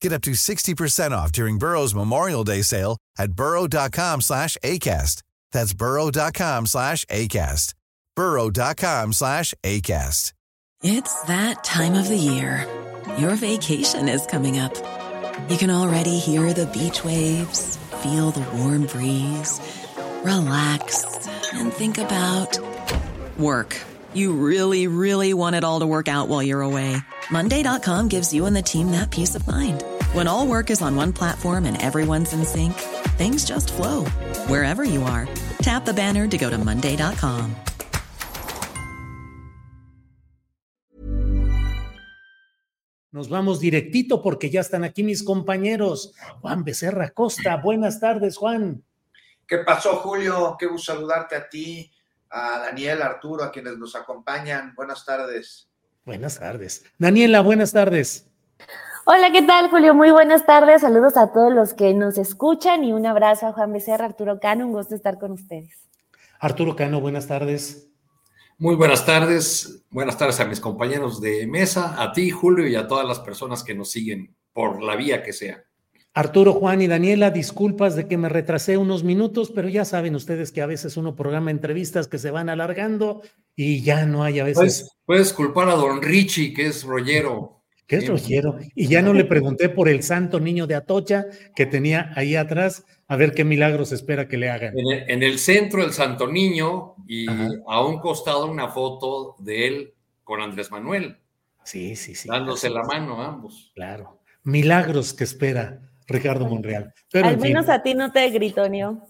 Get up to 60% off during Burrow's Memorial Day sale at burrow.com slash ACAST. That's burrow.com slash ACAST. burrow.com slash ACAST. It's that time of the year. Your vacation is coming up. You can already hear the beach waves, feel the warm breeze, relax, and think about work. You really, really want it all to work out while you're away. Monday.com gives you and the team that peace of mind. When all work is on one platform and everyone's in sync, things just flow wherever you are. Tap the banner to go to Monday.com. Nos vamos directito porque ya están aquí mis compañeros. Juan Becerra Costa, buenas tardes, Juan. ¿Qué pasó, Julio? Qué gusto saludarte a ti, a Daniel, Arturo, a quienes nos acompañan. Buenas tardes. Buenas tardes. Daniela, buenas tardes. Hola, ¿qué tal, Julio? Muy buenas tardes. Saludos a todos los que nos escuchan y un abrazo a Juan Becerra, Arturo Cano. Un gusto estar con ustedes. Arturo Cano, buenas tardes. Muy buenas tardes. Buenas tardes a mis compañeros de mesa, a ti, Julio, y a todas las personas que nos siguen por la vía que sea. Arturo, Juan y Daniela, disculpas de que me retrasé unos minutos, pero ya saben ustedes que a veces uno programa entrevistas que se van alargando y ya no hay a veces. Puedes, puedes culpar a don Richie, que es rollero. Que es rollero. Y ya no le pregunté por el santo niño de Atocha que tenía ahí atrás, a ver qué milagros espera que le hagan. En el, en el centro, el santo niño, y Ajá. a un costado una foto de él con Andrés Manuel. Sí, sí, sí. Dándose la mano ambos. Claro. Milagros que espera Ricardo Monreal. Pero, Al menos fin. a ti no te gritoneó.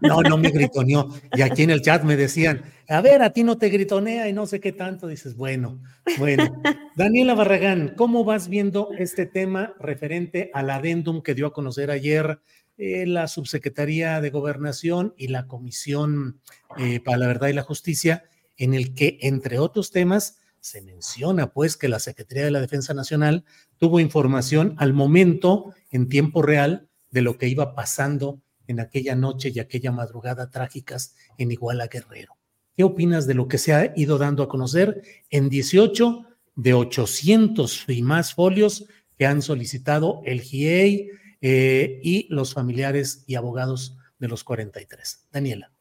No, no me gritoneó. Y aquí en el chat me decían, a ver, a ti no te gritonea y no sé qué tanto. Dices, bueno, bueno. Daniela Barragán, ¿cómo vas viendo este tema referente al adendum que dio a conocer ayer eh, la Subsecretaría de Gobernación y la Comisión eh, para la Verdad y la Justicia, en el que, entre otros temas, se menciona pues que la Secretaría de la Defensa Nacional tuvo información al momento, en tiempo real, de lo que iba pasando en aquella noche y aquella madrugada trágicas en Iguala Guerrero. ¿Qué opinas de lo que se ha ido dando a conocer en 18 de 800 y más folios que han solicitado el GIEI eh, y los familiares y abogados de los 43? Daniela.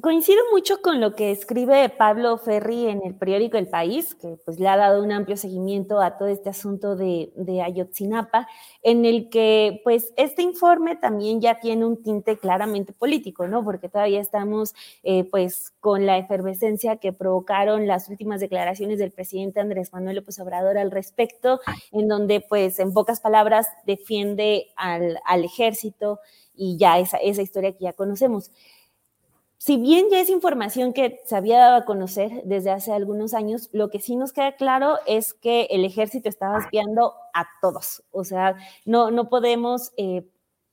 Coincido mucho con lo que escribe Pablo Ferri en el periódico El País, que pues le ha dado un amplio seguimiento a todo este asunto de, Ayotzinapa, en el que pues este informe también ya tiene un tinte claramente político, ¿no? Porque todavía estamos eh, pues con la efervescencia que provocaron las últimas declaraciones del presidente Andrés Manuel López Obrador al respecto, en donde pues en pocas palabras defiende al, al ejército y ya esa, esa historia que ya conocemos si bien ya es información que se había dado a conocer desde hace algunos años, lo que sí nos queda claro es que el ejército estaba espiando a todos. O sea, no, no podemos eh,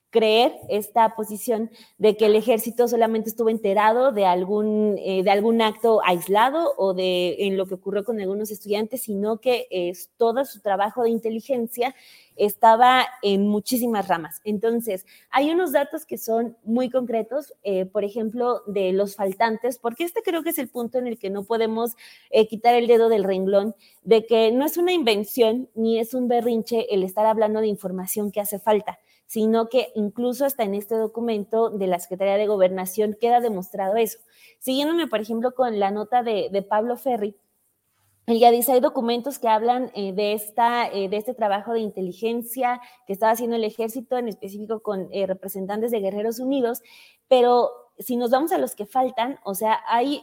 creer esta posición de que el ejército solamente estuvo enterado de algún, eh, de algún acto aislado o de en lo que ocurrió con algunos estudiantes, sino que es todo su trabajo de inteligencia estaba en muchísimas ramas. Entonces, hay unos datos que son muy concretos, eh, por ejemplo, de los faltantes, porque este creo que es el punto en el que no podemos eh, quitar el dedo del renglón, de que no es una invención ni es un berrinche el estar hablando de información que hace falta sino que incluso hasta en este documento de la Secretaría de Gobernación queda demostrado eso. Siguiéndome, por ejemplo, con la nota de, Pablo Ferri, él ya dice, hay documentos que hablan eh, de, esta, eh, de este trabajo de inteligencia que estaba haciendo el ejército, en específico con eh, representantes de Guerreros Unidos, pero si nos vamos a los que faltan, o sea, hay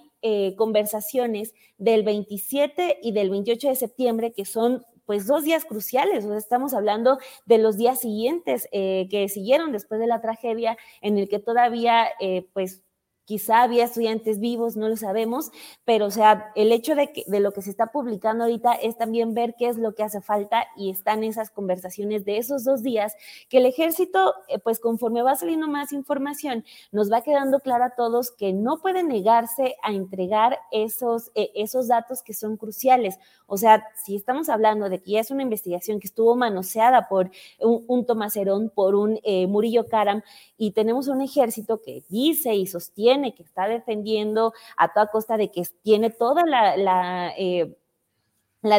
conversaciones del 27 y del 28 de septiembre que son pues dos días cruciales, o sea, estamos hablando de los días siguientes eh, que siguieron después de la tragedia, en el que todavía eh, pues Quizá había estudiantes vivos, no lo sabemos, pero o sea, el hecho de, que, de lo que se está publicando ahorita es también ver qué es lo que hace falta y están esas conversaciones de esos dos días, que el ejército, eh, pues conforme va saliendo más información, nos va quedando claro a todos que no puede negarse a entregar esos, eh, esos datos que son cruciales. O sea, si estamos hablando de que ya es una investigación que estuvo manoseada por un, un Tomás Herón, por un eh, Murillo Karam, y tenemos un ejército que dice y sostiene que está defendiendo a toda costa de que tiene toda la, la eh,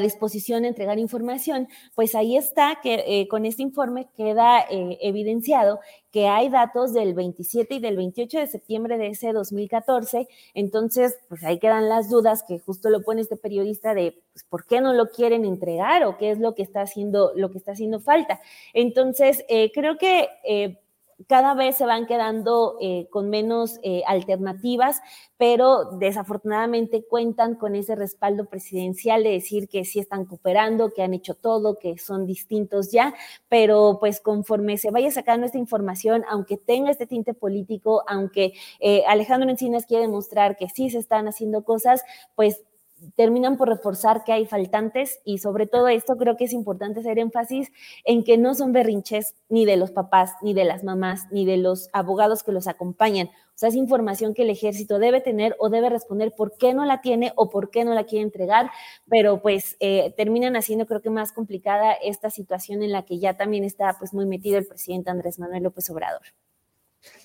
disposición de entregar información, pues ahí está que eh, con este informe queda eh, evidenciado que hay datos del 27 y del 28 de septiembre de ese 2014, entonces pues ahí quedan las dudas que justo lo pone este periodista de pues, por qué no lo quieren entregar o qué es lo que está haciendo, lo que está haciendo falta. Entonces, creo que cada vez se van quedando eh, con menos eh, alternativas, pero desafortunadamente cuentan con ese respaldo presidencial de decir que sí están cooperando, que han hecho todo, que son distintos ya, pero pues conforme se vaya sacando esta información, aunque tenga este tinte político, aunque eh, Alejandro Encinas quiere demostrar que sí se están haciendo cosas, pues terminan por reforzar que hay faltantes y sobre todo esto creo que es importante hacer énfasis en que no son berrinches ni de los papás, ni de las mamás, ni de los abogados que los acompañan. O sea, es información que el ejército debe tener o debe responder por qué no la tiene o por qué no la quiere entregar, pero pues eh, terminan haciendo creo que más complicada esta situación en la que ya también está pues muy metido el presidente Andrés Manuel López Obrador.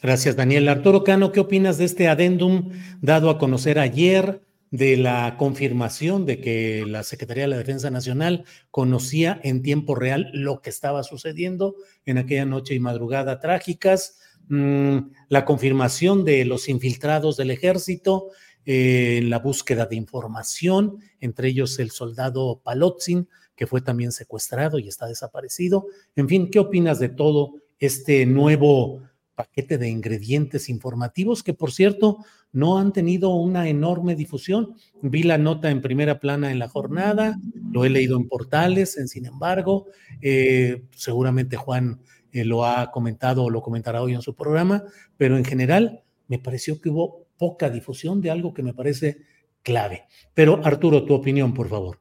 Gracias, Daniel. Arturo Cano, ¿qué opinas de este adendum dado a conocer ayer? De la confirmación de que la Secretaría de la Defensa Nacional conocía en tiempo real lo que estaba sucediendo en aquella noche y madrugada trágicas, mm, la confirmación de los infiltrados del ejército eh, en la búsqueda de información, entre ellos el soldado Palotzin, que fue también secuestrado y está desaparecido. En fin, ¿qué opinas de todo este nuevo paquete de ingredientes informativos que, por cierto, no han tenido una enorme difusión. Vi la nota en primera plana en la jornada, lo he leído en portales, en sin embargo, eh, seguramente Juan eh, lo ha comentado o lo comentará hoy en su programa, pero en general me pareció que hubo poca difusión de algo que me parece clave. Pero Arturo, tu opinión, por favor.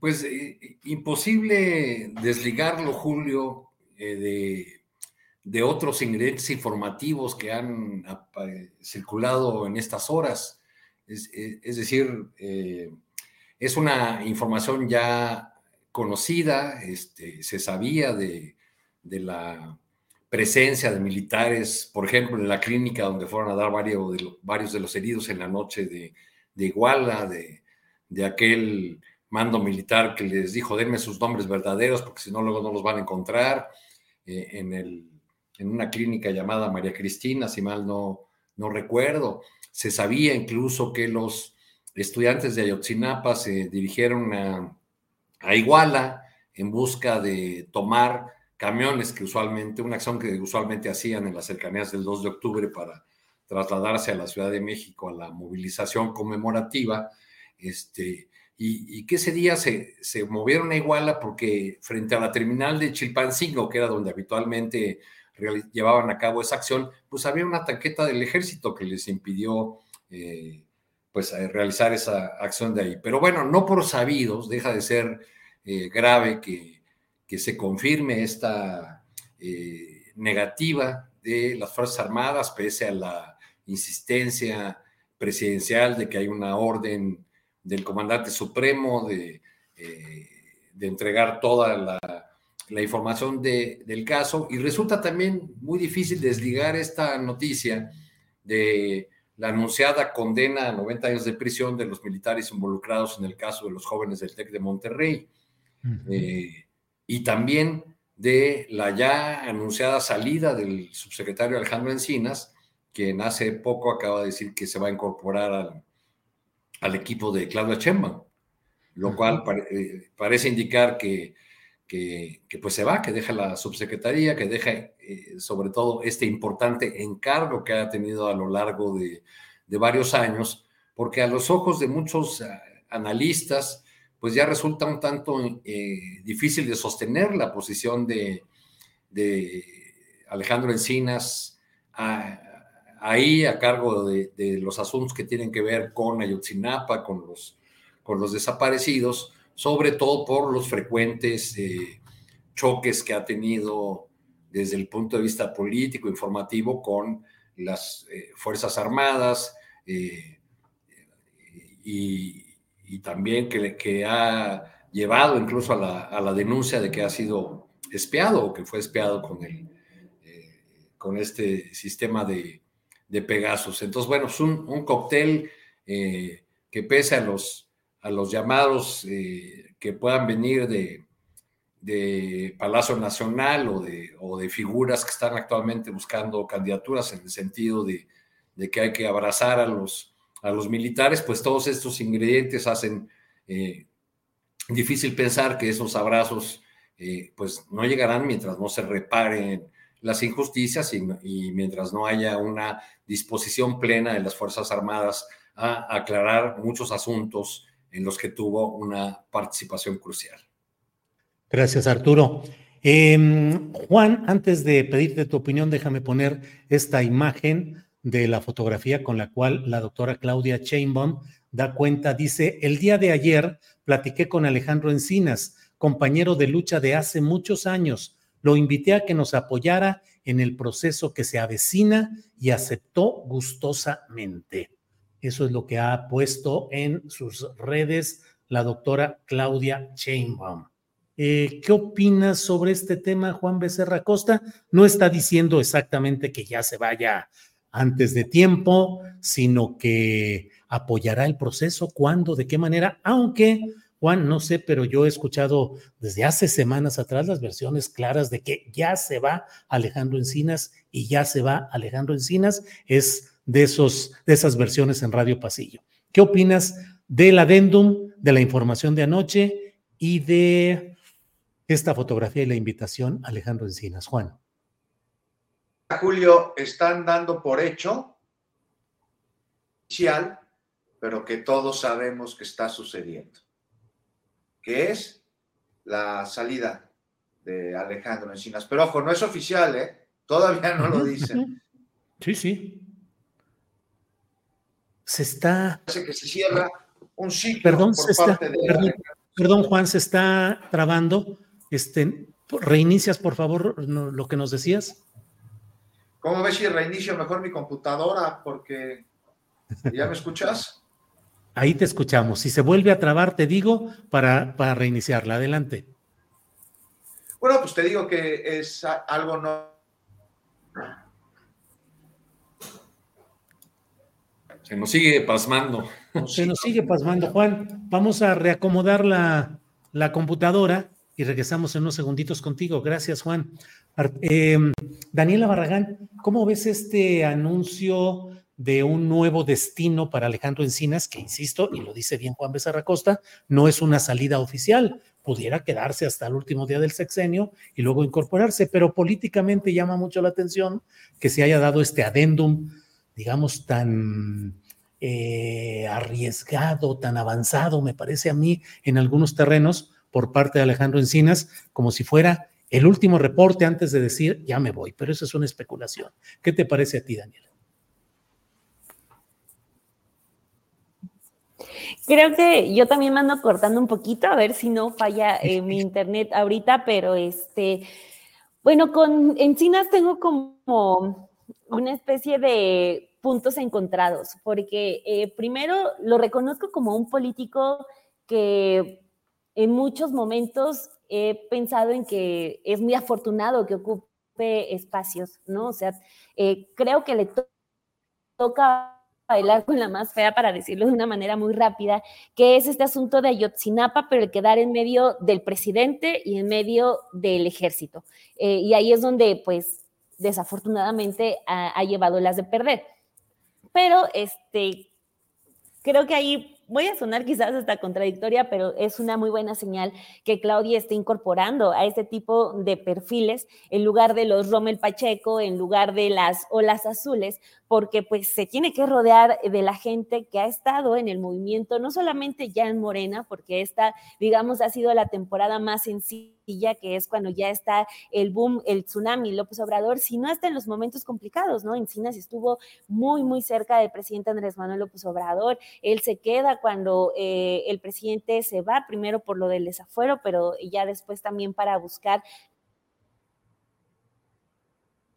Pues eh, imposible desligarlo, Julio, de de otros ingredientes informativos que han circulado en estas horas. Es, decir, eh, es una información ya conocida, este, se sabía de, la presencia de militares, por ejemplo, en la clínica donde fueron a dar varios de, varios de los heridos en la noche de, Iguala, de, de, aquel mando militar que les dijo, denme sus nombres verdaderos porque si no luego no los van a encontrar, eh, en el en una clínica llamada María Cristina, si mal no, no recuerdo. Se sabía incluso que los estudiantes de Ayotzinapa se dirigieron a, Iguala en busca de tomar camiones que usualmente, una acción que usualmente hacían en las cercanías del 2 de octubre para trasladarse a la Ciudad de México a la movilización conmemorativa, este, y, que ese día se, se movieron a Iguala porque frente a la terminal de Chilpancingo, que era donde habitualmente llevaban a cabo esa acción, pues había una tanqueta del ejército que les impidió eh, pues realizar esa acción de ahí. Pero bueno, no por sabidos, deja de ser eh, grave que, que, se confirme esta eh, negativa de las Fuerzas Armadas, pese a la insistencia presidencial de que hay una orden del comandante supremo de, de entregar toda la la información del caso. Y resulta también muy difícil desligar esta noticia de la anunciada condena a 90 años de prisión de los militares involucrados en el caso de los jóvenes del TEC de Monterrey. Eh, y también de la ya anunciada salida del subsecretario Alejandro Encinas, quien hace poco acaba de decir que se va a incorporar al, equipo de Claudia Sheinbaum, lo cual eh, parece indicar que que, pues se va, que deja la subsecretaría, que deja eh, sobre todo este importante encargo que ha tenido a lo largo de, varios años, porque a los ojos de muchos ah, analistas, pues ya resulta un tanto eh, difícil de sostener la posición de, Alejandro Encinas ahí a cargo de, los asuntos que tienen que ver con Ayotzinapa, con los, con los desaparecidos, sobre todo por los frecuentes eh, choques que ha tenido desde el punto de vista político, informativo, con las eh, Fuerzas Armadas eh, y, también que, que, ha llevado incluso a la, a la, denuncia de que ha sido espiado o que fue espiado con, el, con este sistema de, de Pegasus. Entonces, bueno, es un, cóctel que pese a los a los llamados eh, que puedan venir de, de Palacio Nacional o de, o de, figuras que están actualmente buscando candidaturas en el sentido de, de, que hay que abrazar a los, a los militares, pues todos estos ingredientes hacen eh, difícil pensar que esos abrazos eh, pues no llegarán mientras no se reparen las injusticias y, y, mientras no haya una disposición plena de las Fuerzas Armadas a aclarar muchos asuntos en los que tuvo una participación crucial. Gracias, Arturo. Em, Juan, antes de pedirte tu opinión, déjame poner esta imagen de la fotografía con la cual la doctora Claudia Chainbaum da cuenta. Dice, el día de ayer platiqué con Alejandro Encinas, compañero de lucha de hace muchos años. Lo invité a que nos apoyara en el proceso que se avecina y aceptó gustosamente. Eso es lo que ha puesto en sus redes la doctora Claudia Chainbaum. Eh, ¿Qué opinas sobre este tema, Juan Becerra Costa? No está diciendo exactamente que ya se vaya antes de tiempo, sino que apoyará el proceso, cuándo, de qué manera, aunque, Juan, no sé, pero yo he escuchado desde hace semanas atrás las versiones claras de que ya se va Alejandro Encinas y ya se va Alejandro Encinas. Es de, esos, de esas versiones en Radio Pasillo. ¿Qué opinas del adendum, de la información de anoche y de esta fotografía y la invitación Alejandro Encinas? Juan. Julio, están dando por hecho oficial, pero que todos sabemos que está sucediendo, que es la salida de Alejandro Encinas. Pero ojo, no es oficial, ¿eh? Todavía no lo dicen. Sí, sí se está. Parece que se cierra un ciclo perdón, por parte de perdón, Juan, se está trabando. Este, reinicias, por favor, lo que nos decías. ¿Cómo ves si reinicio mejor mi computadora? Porque ya me escuchas. Ahí te escuchamos. Si se vuelve a trabar, te digo para, para reiniciarla. Adelante. Bueno, pues te digo que es algo no Se nos sigue pasmando. Se nos sigue pasmando, Juan. Vamos a reacomodar la, computadora y regresamos en unos segunditos contigo. Gracias, Juan. Em, Daniela Barragán, ¿cómo ves este anuncio de un nuevo destino para Alejandro Encinas, que insisto, y lo dice bien Juan Becerra Costa, no es una salida oficial, pudiera quedarse hasta el último día del sexenio y luego incorporarse, pero políticamente llama mucho la atención que se haya dado este adendum digamos, tan eh, arriesgado, tan avanzado, me parece a mí, en algunos terrenos por parte de Alejandro Encinas, como si fuera el último reporte antes de decir, ya me voy, pero eso es una especulación. ¿Qué te parece a ti, Daniel? Creo que yo también me ando cortando un poquito, a ver si no falla eh, mi internet ahorita, pero este, bueno, con Encinas tengo como una especie de puntos encontrados, porque eh, primero lo reconozco como un político que en muchos momentos he pensado en que es muy afortunado que ocupe espacios, ¿no? O sea, eh, creo que le toca bailar con la más fea, para decirlo de una manera muy rápida, que es este asunto de Ayotzinapa, pero el quedar en medio del presidente y en medio del ejército. Eh, y ahí es donde, pues, desafortunadamente ha llevado las de perder. Pero este, creo que ahí voy a sonar quizás hasta contradictoria, pero es una muy buena señal que Claudia esté incorporando a este tipo de perfiles en lugar de los Rommel Pacheco, en lugar de las olas azules, porque pues se tiene que rodear de la gente que ha estado en el movimiento, no solamente ya en Morena, porque esta, digamos, ha sido la temporada más sencilla que es cuando ya está el boom, el tsunami, López Obrador, sino hasta en los momentos complicados, ¿no? Encinas estuvo muy, muy cerca del presidente Andrés Manuel López Obrador. Él se queda cuando eh, el presidente se va, primero por lo del desafuero, pero ya después también para buscar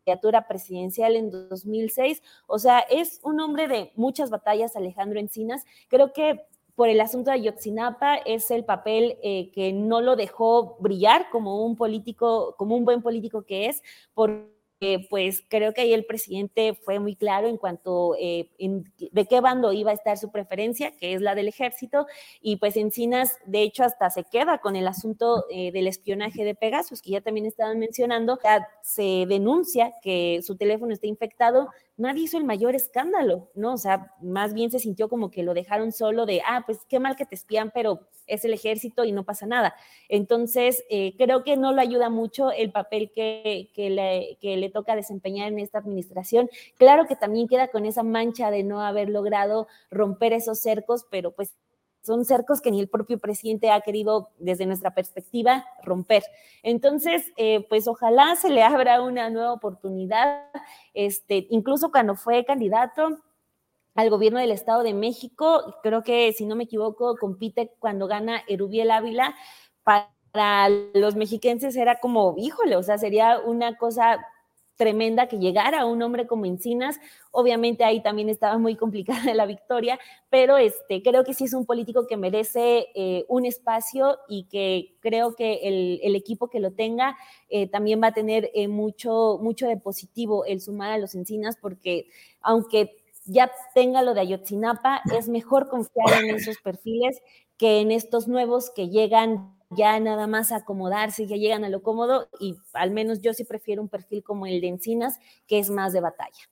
candidatura presidencial en 2006. O sea, es un hombre de muchas batallas, Alejandro Encinas. Creo que por el asunto de Ayotzinapa es el papel eh, que no lo dejó brillar como un político, como un buen político que es, pues creo que ahí el presidente fue muy claro en cuanto eh, de qué bando iba a estar su preferencia, que es la del ejército, y pues Encinas, de hecho, hasta se queda con el asunto eh, del espionaje de Pegasus, que ya también estaban mencionando, se denuncia que su teléfono está infectado, nadie hizo el mayor escándalo, ¿no? O sea, más bien se sintió como que lo dejaron solo de, ah, pues qué mal que te espían, pero es el ejército y no pasa nada. Entonces, eh, creo que no lo ayuda mucho el papel que, le, que le toca desempeñar en esta administración. Claro que también queda con esa mancha de no haber logrado romper esos cercos, pero pues son cercos que ni el propio presidente ha querido, desde nuestra perspectiva, romper. Entonces, eh, pues ojalá se le abra una nueva oportunidad, este, incluso cuando fue candidato al gobierno del Estado de México, creo que, si no me equivoco, compite cuando gana Erubiel Ávila, para los mexiquenses era como, híjole, o sea, sería una cosa tremenda que llegara un hombre como Encinas. Obviamente ahí también estaba muy complicada la victoria, pero este, creo que sí es un político que merece eh, un espacio y que creo que el, equipo que lo tenga eh, también va a tener eh, mucho, mucho de positivo el sumar a los Encinas, porque aunque ya tenga lo de Ayotzinapa, es mejor confiar en esos perfiles que en estos nuevos que llegan ya nada más acomodarse, ya llegan a lo cómodo y al menos yo sí prefiero un perfil como el de Encinas, que es más de batalla.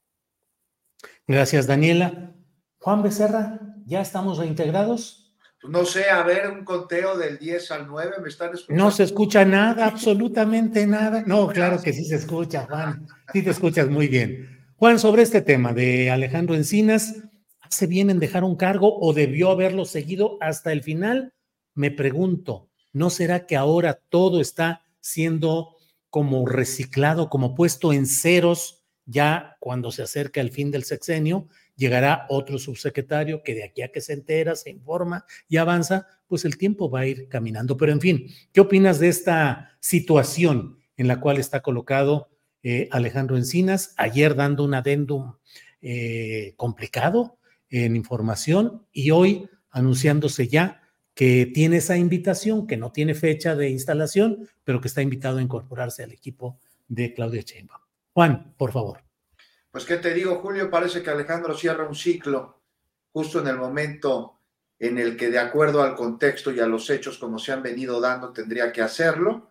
Gracias, Daniela. Juan Becerra, ¿ya estamos reintegrados? Pues no sé, a ver, un conteo del 10 al 9, ¿me están escuchando? No se escucha nada, absolutamente nada. No, claro que sí se escucha, Juan. Sí te escuchas muy bien. Juan, sobre este tema de Alejandro Encinas, ¿hace bien en dejar un cargo o debió haberlo seguido hasta el final? Me pregunto, ¿No será que ahora todo está siendo como reciclado, como puesto en ceros? Ya cuando se acerca el fin del sexenio, llegará otro subsecretario que de aquí a que se entera, se informa y avanza, pues el tiempo va a ir caminando. Pero en fin, ¿qué opinas de esta situación en la cual está colocado eh, Alejandro Encinas? Ayer dando un adendum eh, complicado en información y hoy anunciándose ya que tiene esa invitación, que no tiene fecha de instalación, pero que está invitado a incorporarse al equipo de Claudia Sheinbaum. Juan, por favor. Pues qué te digo, Julio, parece que Alejandro cierra un ciclo justo en el momento en el que de acuerdo al contexto y a los hechos como se han venido dando tendría que hacerlo.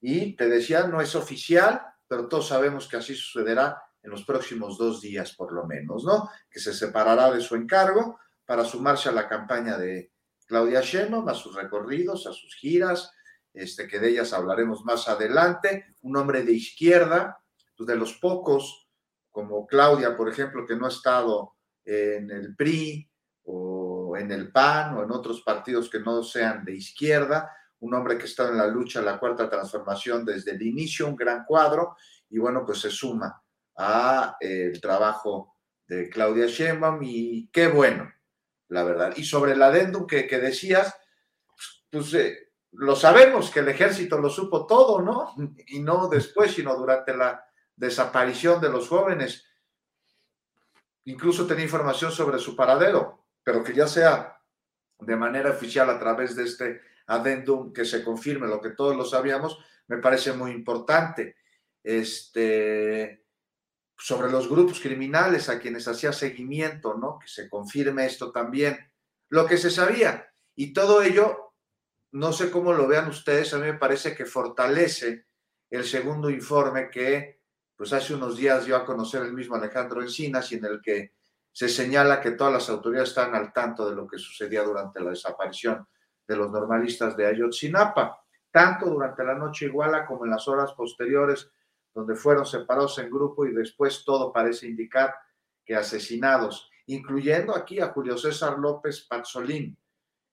Y te decía, no es oficial, pero todos sabemos que así sucederá en los próximos dos días por lo menos, ¿no? Que se separará de su encargo para sumarse a la campaña de, Claudia Sheinbaum, a sus recorridos, a sus giras, este, que de ellas hablaremos más adelante, un hombre de izquierda, pues de los pocos, como Claudia, por ejemplo, que no ha estado en el PRI o en el PAN o en otros partidos que no sean de izquierda, un hombre que está en la lucha, la cuarta transformación desde el inicio, un gran cuadro, y bueno, pues se suma a eh, el trabajo de Claudia Sheinbaum y qué bueno, la verdad. Y sobre el adendum que, decías, pues eh, lo sabemos que el ejército lo supo todo, ¿no? Y no después, sino durante la desaparición de los jóvenes. Incluso tenía información sobre su paradero, pero que ya sea de manera oficial a través de este adendum que se confirme lo que todos lo sabíamos, me parece muy importante. Este, sobre los grupos criminales a quienes hacía seguimiento, ¿no? Que se confirme esto también. Lo que se sabía. Y todo ello, no sé cómo lo vean ustedes, a mí me parece que fortalece el segundo informe que, pues hace unos días dio a conocer el mismo Alejandro Encinas y en el que se señala que todas las autoridades están al tanto de lo que sucedía durante la desaparición de los normalistas de Ayotzinapa, tanto durante la noche iguala como en las horas posteriores donde fueron separados en grupo y después todo parece indicar que asesinados, incluyendo aquí a Julio César López Pazzolín,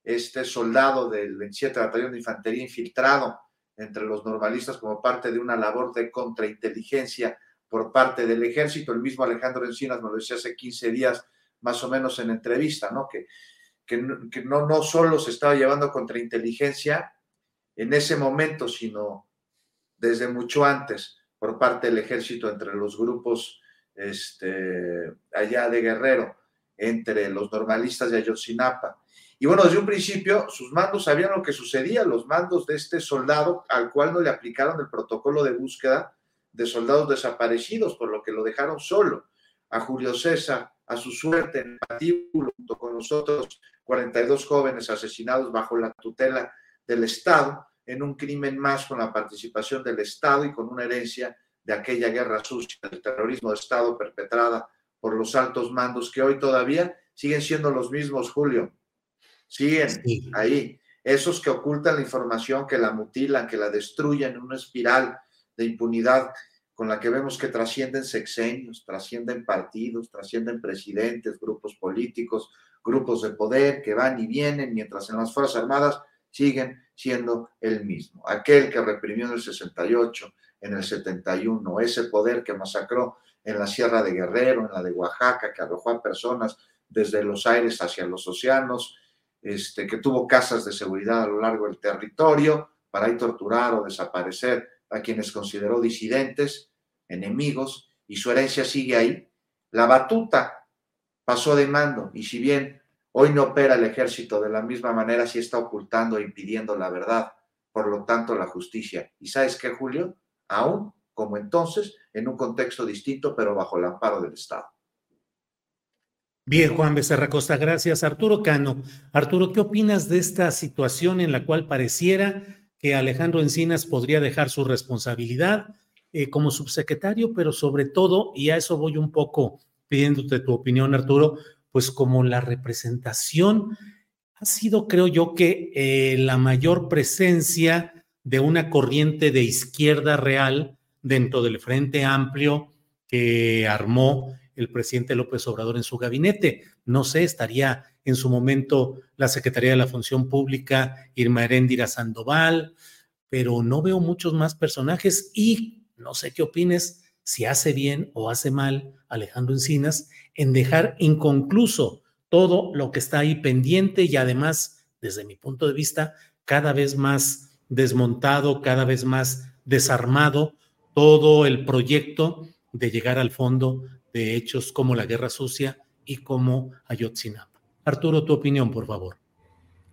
este soldado del 27 Batallón de Infantería infiltrado entre los normalistas como parte de una labor de contrainteligencia por parte del ejército. El mismo Alejandro Encinas me lo decía hace 15 días, más o menos en entrevista, ¿no? Que, que, no, no solo se estaba llevando contrainteligencia en ese momento, sino desde mucho antes por parte del ejército entre los grupos este, allá de Guerrero, entre los normalistas de Ayotzinapa. Y bueno, desde un principio sus mandos sabían lo que sucedía, los mandos de este soldado al cual no le aplicaron el protocolo de búsqueda de soldados desaparecidos, por lo que lo dejaron solo. A Julio César, a su suerte en el patíbulo, junto con nosotros, 42 jóvenes asesinados bajo la tutela del Estado, en un crimen más con la participación del Estado y con una herencia de aquella guerra sucia del terrorismo de Estado perpetrada por los altos mandos que hoy todavía siguen siendo los mismos, Julio. Siguen ahí. Esos que ocultan la información, que la mutilan, que la destruyen en una espiral de impunidad con la que vemos que trascienden sexenios, trascienden partidos, trascienden presidentes, grupos políticos, grupos de poder que van y vienen, mientras en las Fuerzas Armadas siguen siendo el mismo. Aquel que reprimió en el 68, en el 71, ese poder que masacró en la Sierra de Guerrero, en la de Oaxaca, que arrojó a personas desde los aires hacia los océanos, este, que tuvo casas de seguridad a lo largo del territorio para ahí torturar o desaparecer a quienes consideró disidentes, enemigos, y su herencia sigue ahí. La batuta pasó de mando, y si bien hoy no opera el ejército de la misma manera, sí está ocultando e impidiendo la verdad, por lo tanto la justicia. ¿Y sabes qué, Julio? Aún como entonces, en un contexto distinto, pero bajo el amparo del Estado. Bien, Juan Becerra Costa, gracias. Arturo Cano. Arturo, ¿qué opinas de esta situación en la cual pareciera que Alejandro Encinas podría dejar su responsabilidad eh, como subsecretario, pero sobre todo, y a eso voy un poco pidiéndote tu opinión, Arturo, pues como la representación ha sido, creo yo, que eh, la mayor presencia de una corriente de izquierda real dentro del Frente Amplio que armó el presidente López Obrador en su gabinete. No sé, estaría en su momento la Secretaría de la Función Pública, Irma Heréndira Sandoval, pero no veo muchos más personajes y no sé qué opines si hace bien o hace mal Alejandro Encinas en dejar inconcluso todo lo que está ahí pendiente y además, desde mi punto de vista, cada vez más desmontado, cada vez más desarmado todo el proyecto de llegar al fondo de hechos como la Guerra Sucia y como Ayotzinapa. Arturo, tu opinión, por favor.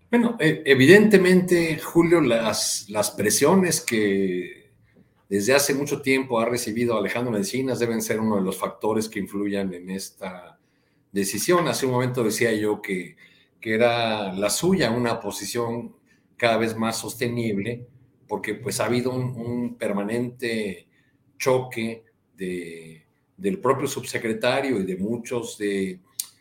Bueno, e, evidentemente, Julio, las, las presiones que desde hace mucho tiempo ha recibido Alejandro Encinas deben ser uno de los factores que influyan en esta decisión. Hace un momento decía yo que, que era la suya una posición cada vez más sostenible, porque pues ha habido un permanente choque de, del propio subsecretario y de muchos de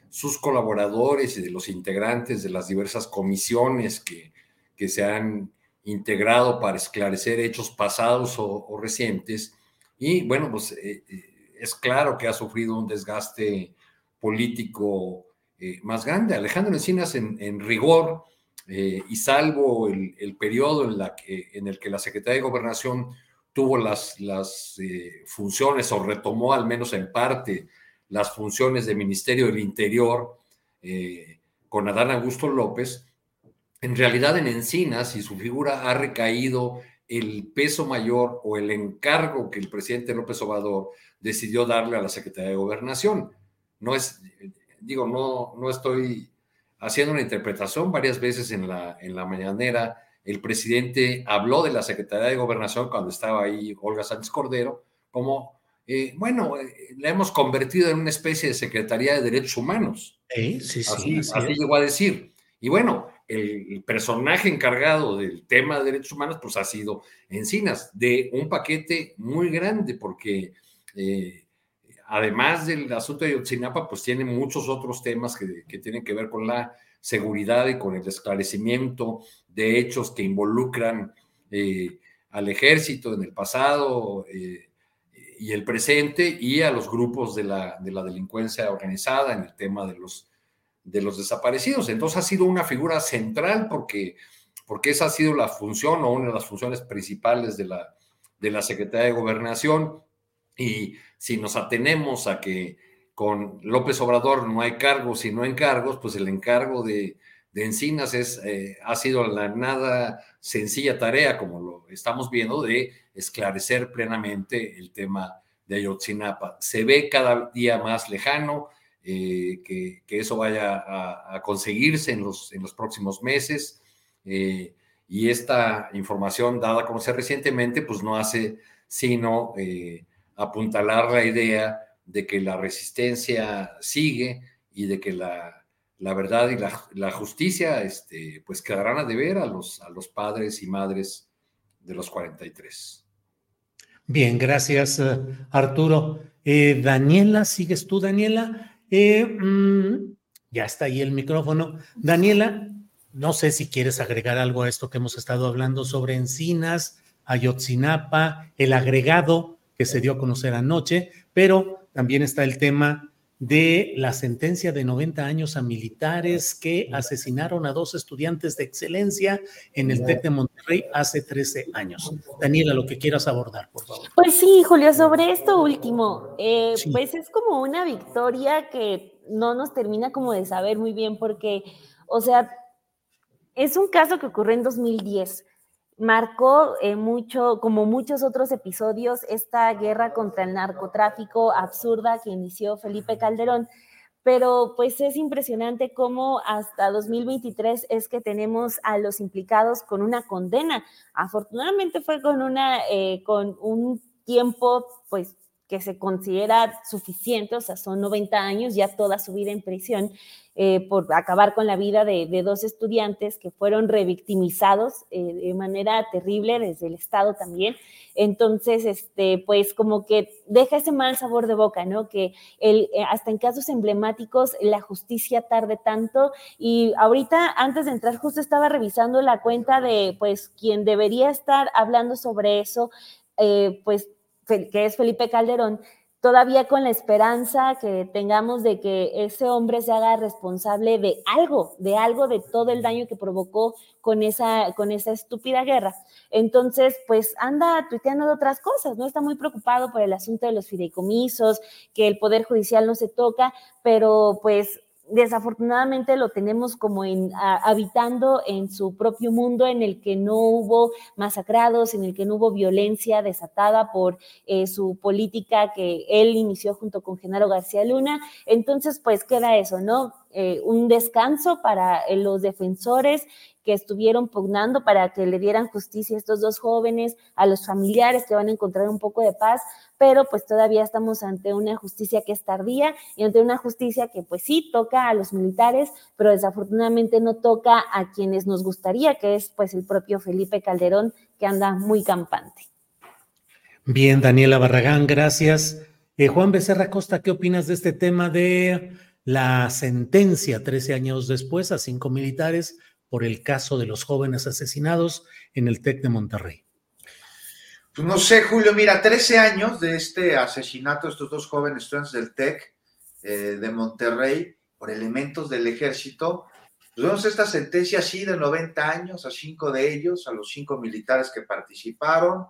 sus colaboradores y de los integrantes de las diversas comisiones que, que se han integrado para esclarecer hechos pasados o, recientes. Y bueno, pues eh, eh, es claro que ha sufrido un desgaste político eh, más grande. Alejandro Encinas, en, rigor, y salvo el, periodo en, el que la Secretaría de Gobernación tuvo las, funciones o retomó al menos en parte las funciones del Ministerio del Interior con Adán Augusto López, en realidad en Encinas y su figura ha recaído el peso mayor o el encargo que el presidente López Obrador decidió darle a la Secretaría de Gobernación. No es, digo, no, no estoy haciendo una interpretación varias veces en la, en la mañanera el presidente habló de la Secretaría de Gobernación cuando estaba ahí Olga Sánchez Cordero, como, eh, bueno, eh, la hemos convertido en una especie de Secretaría de Derechos Humanos. Sí, sí, sí. Así, llegó a decir. Y bueno, el, personaje encargado del tema de derechos humanos, pues ha sido Encinas, de un paquete muy grande, porque eh, además del asunto de Yotzinapa, pues tiene muchos otros temas que, tienen que ver con la seguridad y con el esclarecimiento de hechos que involucran eh, al ejército en el pasado eh, y el presente y a los grupos de la, de la, delincuencia organizada en el tema de los, de los desaparecidos. Entonces ha sido una figura central porque porque esa ha sido la función o una de las funciones principales de la, de la Secretaría de Gobernación. Y si nos atenemos a que con López Obrador no hay cargos y no encargos, pues el encargo de, de Encinas es, eh, ha sido la nada sencilla tarea, como lo estamos viendo, de esclarecer plenamente el tema de Ayotzinapa. Se ve cada día más lejano eh, que, eso vaya a, conseguirse en los, en los próximos meses. Eh, y esta información dada a conocer recientemente, pues no hace sino apuntalar la idea de que la resistencia sigue y de que la, la verdad y la, justicia este, pues quedarán a deber a los, a los padres y madres de los 43. Bien, gracias eh, Arturo. Eh, Daniela, ¿sigues tú, Daniela? Eh, mm, ya está ahí el micrófono. Daniela, no sé si quieres agregar algo a esto que hemos estado hablando sobre Encinas, Ayotzinapa, el agregado que se dio a conocer anoche, pero también está el tema de la sentencia de 90 años a militares que asesinaron a dos estudiantes de excelencia en el TEC de Monterrey hace 13 años. Daniela, lo que quieras abordar, por favor. Pues sí, Julio, sobre esto último, eh, pues es como una victoria que no nos termina como de saber muy bien porque, o sea, es un caso que ocurrió en 2010 marcó eh, mucho, como muchos otros episodios, esta guerra contra el narcotráfico absurda que inició Felipe Calderón. Pero pues es impresionante cómo hasta 2023 es que tenemos a los implicados con una condena. Afortunadamente fue con una, eh, con un tiempo pues que se considera suficiente, o sea, son 90 años, ya toda su vida en prisión, eh, por acabar con la vida de, dos estudiantes que fueron revictimizados eh, de manera terrible desde el Estado también. Entonces, este, pues como que deja ese mal sabor de boca, ¿no? Que el, eh, hasta en casos emblemáticos la justicia tarde tanto. Y ahorita, antes de entrar, justo estaba revisando la cuenta de, pues, quien debería estar hablando sobre eso, pues que es Felipe Calderón, todavía con la esperanza que tengamos de que ese hombre se haga responsable de algo, de algo, de todo el daño que provocó con esa, con esa estúpida guerra. Entonces, pues anda tuiteando de otras cosas, ¿no? Está muy preocupado por el asunto de los fideicomisos, que el Poder Judicial no se toca, pero pues desafortunadamente lo tenemos como en, habitando en su propio mundo en el que no hubo masacrados, en el que no hubo violencia desatada por eh, su política que él inició junto con Genaro García Luna. Entonces, pues queda eso, ¿no? Eh, un descanso para eh, los defensores que estuvieron pugnando para que le dieran justicia a estos dos jóvenes, a los familiares que van a encontrar un poco de paz, pero pues todavía estamos ante una justicia que es tardía y ante una justicia que pues sí toca a los militares, pero desafortunadamente no toca a quienes nos gustaría, que es pues el propio Felipe Calderón, que anda muy campante. Bien, Daniela Barragán, gracias. Eh, Juan Becerra Costa, ¿qué opinas de este tema de la sentencia 13 años después a cinco militares por el caso de los jóvenes asesinados en el TEC de Monterrey? Pues no sé, Julio, mira, 13 años de este asesinato de estos dos jóvenes estudiantes del TEC eh, de Monterrey por elementos del ejército. Pues vemos esta sentencia así de 90 años a cinco de ellos, a los cinco militares que participaron.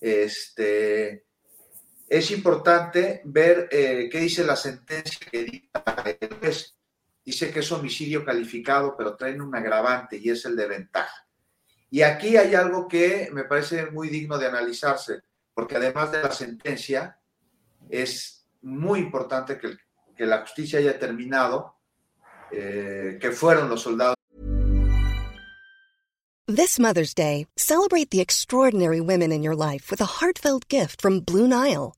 Este, es importante ver eh, qué dice la sentencia que dicta el juez dice que es homicidio calificado, pero traen un agravante y es el de ventaja. Y aquí hay algo que me parece muy digno de analizarse, porque además de la sentencia, es muy importante que, la justicia haya terminado, eh, que fueron los soldados. This Mother's Day, celebrate the extraordinary women in your life with a heartfelt gift from Blue Nile.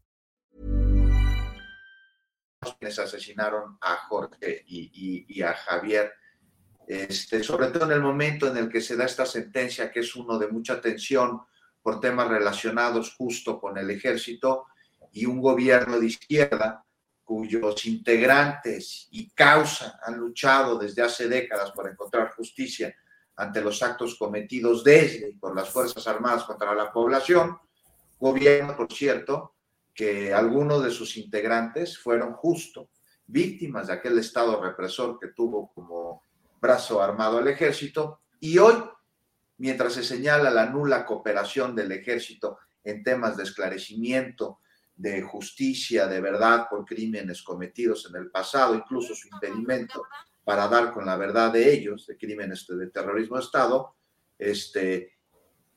Quienes asesinaron a Jorge y, a Javier, este, sobre todo en el momento en el que se da esta sentencia, que es uno de mucha tensión por temas relacionados justo con el ejército y un gobierno de izquierda cuyos integrantes y causa han luchado desde hace décadas por encontrar justicia ante los actos cometidos desde y por las Fuerzas Armadas contra la población, gobierno, por cierto, que algunos de sus integrantes fueron justo víctimas de aquel Estado represor que tuvo como brazo armado el ejército y hoy mientras se señala la nula cooperación del ejército en temas de esclarecimiento, de justicia, de verdad por crímenes cometidos en el pasado, incluso su impedimento para dar con la verdad de ellos, de crímenes de terrorismo de Estado, este,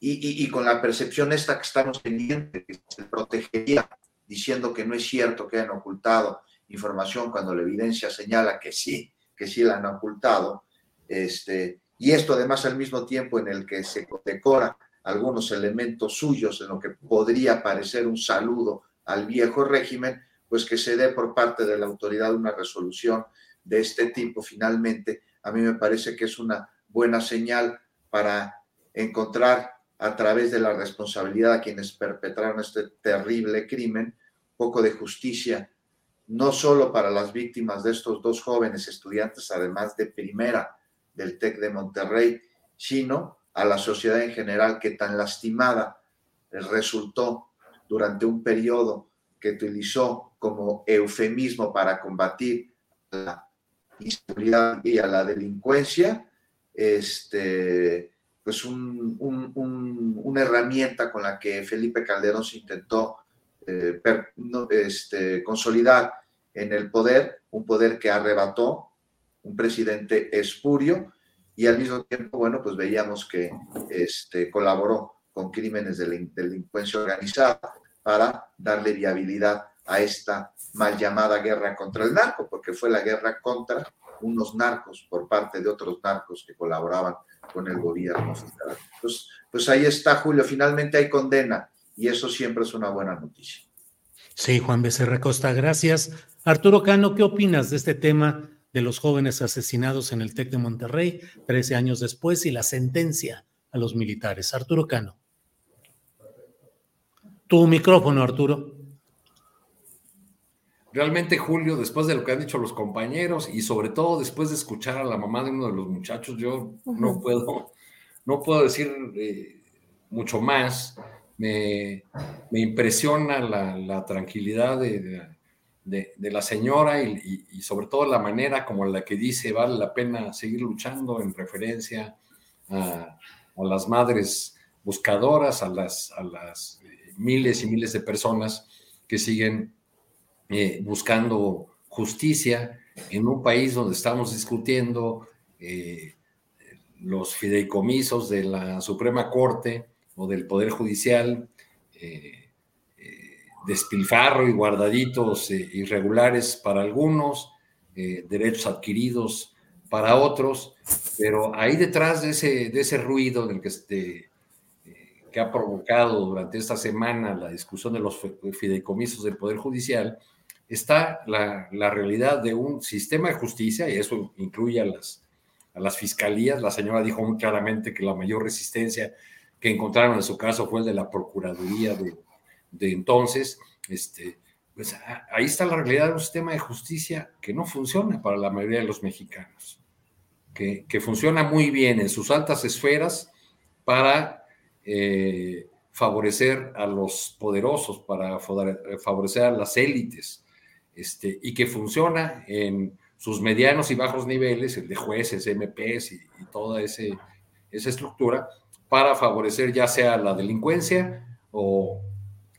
y, con la percepción esta que estamos teniendo, que se protegería diciendo que no es cierto que hayan ocultado información cuando la evidencia señala que sí, que sí la han ocultado, este, y esto además al mismo tiempo en el que se decora algunos elementos suyos en lo que podría parecer un saludo al viejo régimen, pues que se dé por parte de la autoridad una resolución de este tipo finalmente, a mí me parece que es una buena señal para encontrar a través de la responsabilidad a quienes perpetraron este terrible crimen, poco de justicia, no solo para las víctimas de estos dos jóvenes estudiantes, además de primera, del TEC de Monterrey, sino a la sociedad en general que tan lastimada resultó durante un periodo que utilizó como eufemismo para combatir la inseguridad y a la delincuencia, este, pues una herramienta con la que Felipe Calderón se intentó eh, este, consolidar en el poder, un poder que arrebató un presidente espurio y al mismo tiempo, bueno, pues veíamos que este, colaboró con crímenes de delincuencia organizada para darle viabilidad a esta mal llamada guerra contra el narco, porque fue la guerra contra unos narcos por parte de otros narcos que colaboraban con el gobierno federal. Pues, pues ahí está, Julio, finalmente hay condena y eso siempre es una buena noticia. Sí, Juan Becerra Costa, gracias. Arturo Cano, ¿qué opinas de este tema de los jóvenes asesinados en el TEC de Monterrey 13 años después y la sentencia a los militares. Arturo Cano. Tu micrófono, Arturo. Realmente, Julio, después de lo que han dicho los compañeros y sobre todo después de escuchar a la mamá de uno de los muchachos, yo no puedo, no puedo decir eh, mucho más. Me, impresiona la, tranquilidad de de, la señora y, sobre todo la manera como la que dice vale la pena seguir luchando en referencia a, las madres buscadoras, a las, a las eh, miles y miles de personas que siguen eh, buscando justicia en un país donde estamos discutiendo eh, los fideicomisos de la Suprema Corte o del Poder Judicial despilfarro y guardaditos eh, irregulares para algunos, eh, derechos adquiridos para otros, pero ahí detrás de ese, de ese ruido del que, este, eh, que ha provocado durante esta semana la discusión de los fideicomisos del Poder Judicial, está la, la, realidad de un sistema de justicia, y eso incluye a las, a las fiscalías. La señora dijo muy claramente que la mayor resistencia que encontraron en su caso fue el de la Procuraduría de, de entonces, este, pues ahí está la realidad de un sistema de justicia que no funciona para la mayoría de los mexicanos, que, funciona muy bien en sus altas esferas para eh, favorecer a los poderosos, para favorecer a las élites, este, y que funciona en sus medianos y bajos niveles, el de jueces, MPs y, y toda ese, esa estructura, para favorecer ya sea la delincuencia o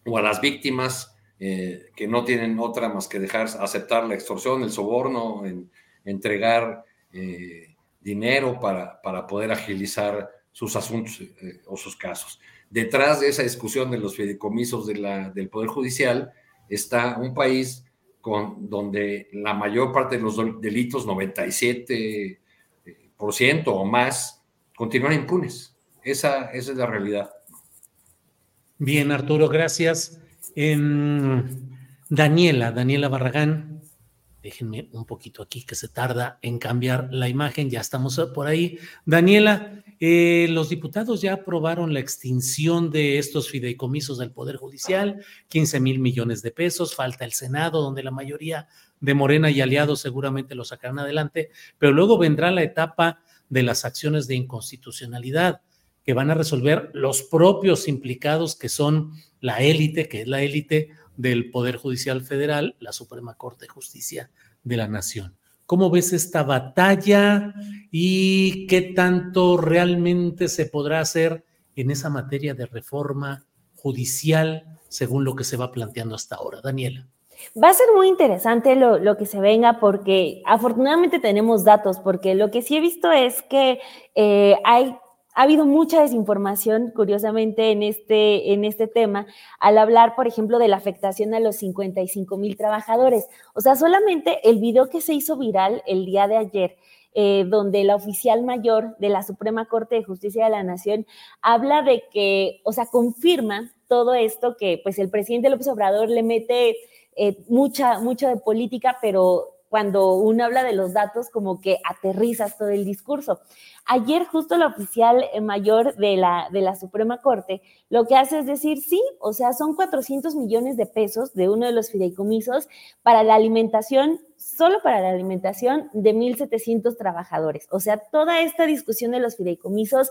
o a las víctimas eh, que no tienen otra más que dejar aceptar la extorsión, el soborno, entregar eh, dinero para, para, poder agilizar sus asuntos eh, o sus casos. detrás de esa discusión de los fideicomisos de la, del Poder Judicial está un país donde la mayor parte de los delitos, 97% o más, continúan impunes. Esa, esa es la realidad. Bien, Arturo, gracias. Daniela, Daniela Barragán, déjenme un poquito aquí que se tarda en cambiar la imagen, ya estamos por ahí. Daniela, eh, los diputados ya aprobaron la extinción de estos fideicomisos del Poder Judicial, 15 mil millones de pesos, falta el Senado, donde la mayoría de Morena y aliados seguramente lo sacarán adelante, pero luego vendrá la etapa de las acciones de inconstitucionalidad que van a resolver los propios implicados que son la élite, que es la élite del Poder Judicial Federal, la Suprema Corte de Justicia de la Nación. ¿Cómo ves esta batalla y qué tanto realmente se podrá hacer en esa materia de reforma judicial según lo que se va planteando hasta ahora? Daniela. Va a ser muy interesante lo, que se venga porque afortunadamente tenemos datos, porque lo que sí he visto es que eh, hay ha habido mucha desinformación, curiosamente, en este, en este tema, al hablar, por ejemplo, de la afectación a los 55 mil trabajadores. O sea, solamente el video que se hizo viral el día de ayer, eh, donde la oficial mayor de la Suprema Corte de Justicia de la Nación habla de que, o sea, confirma todo esto que, pues, el presidente López Obrador le mete eh, mucha, mucho de política, pero cuando uno habla de los datos, como que aterrizas todo el discurso. Ayer justo la oficial eh, mayor de la, de la Suprema Corte lo que hace es decir, sí, o sea, son 400 millones de pesos de uno de los fideicomisos para la alimentación, solo para la alimentación de 1.700 trabajadores. O sea, toda esta discusión de los fideicomisos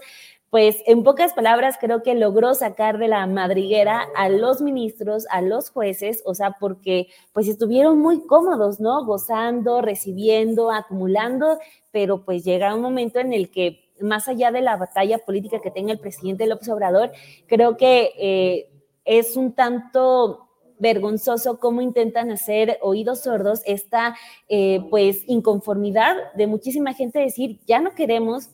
pues en pocas palabras creo que logró sacar de la madriguera a los ministros, a los jueces, o sea, porque pues estuvieron muy cómodos, ¿no? Gozando, recibiendo, acumulando, pero pues llega un momento en el que más allá de la batalla política que tenga el presidente López Obrador, creo que eh, es un tanto vergonzoso cómo intentan hacer oídos sordos esta eh, pues inconformidad de muchísima gente decir ya no queremos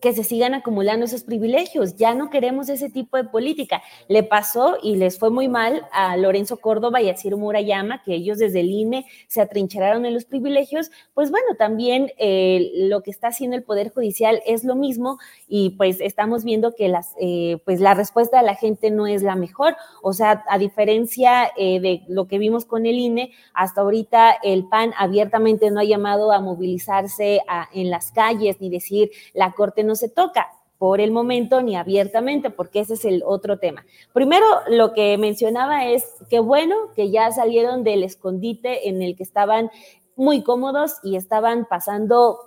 que se sigan acumulando esos privilegios. Ya no queremos ese tipo de política. Le pasó y les fue muy mal a Lorenzo Córdoba y a Ciro Murayama, que ellos desde el INE se atrincheraron en los privilegios. Pues bueno, también eh, lo que está haciendo el Poder Judicial es lo mismo y pues estamos viendo que las, eh, pues la respuesta de la gente no es la mejor. O sea, a diferencia eh, de lo que vimos con el INE, hasta ahorita el PAN abiertamente no ha llamado a movilizarse en las calles ni decir la Corte no se toca por el momento ni abiertamente, porque ese es el otro tema. Primero, lo que mencionaba es que bueno que ya salieron del escondite en el que estaban muy cómodos y estaban pasando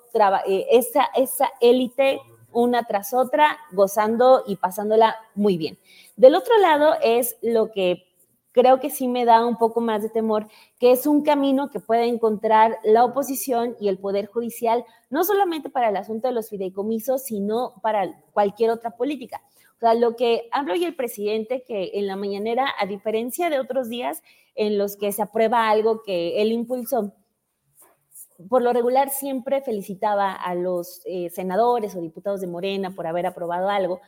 eh, esa, esa élite una tras otra, gozando y pasándola muy bien. Del otro lado es lo que creo que sí me da un poco más de temor, que es un camino que puede encontrar la oposición y el Poder Judicial, no solamente para el asunto de los fideicomisos, sino para cualquier otra política. O sea, lo que hablo y el presidente, que en la mañanera, a diferencia de otros días en los que se aprueba algo que él impulsó, por lo regular siempre felicitaba a los eh, senadores o diputados de Morena por haber aprobado algo,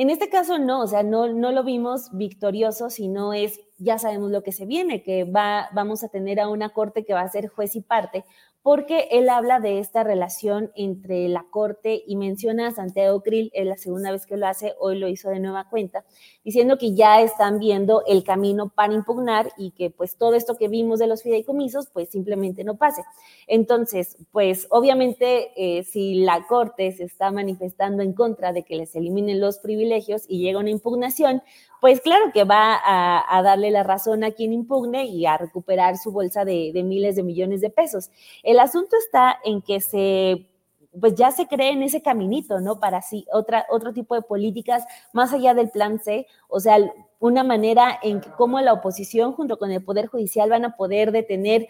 en este caso no, o sea, no, no lo vimos victorioso, sino es, ya sabemos lo que se viene, que va, vamos a tener a una corte que va a ser juez y parte, porque él habla de esta relación entre la Corte y menciona a Santiago Krill, es la segunda vez que lo hace, hoy lo hizo de nueva cuenta, diciendo que ya están viendo el camino para impugnar y que pues todo esto que vimos de los fideicomisos pues simplemente no pase. Entonces, pues obviamente eh, si la Corte se está manifestando en contra de que les eliminen los privilegios y llega una impugnación, pues claro que va a, darle la razón a quien impugne y a recuperar su bolsa de, miles de millones de pesos. El asunto está en que se pues ya se cree en ese caminito, ¿no? Para sí, otra, otro tipo de políticas más allá del plan C, o sea, una manera en que cómo la oposición junto con el Poder Judicial van a poder detener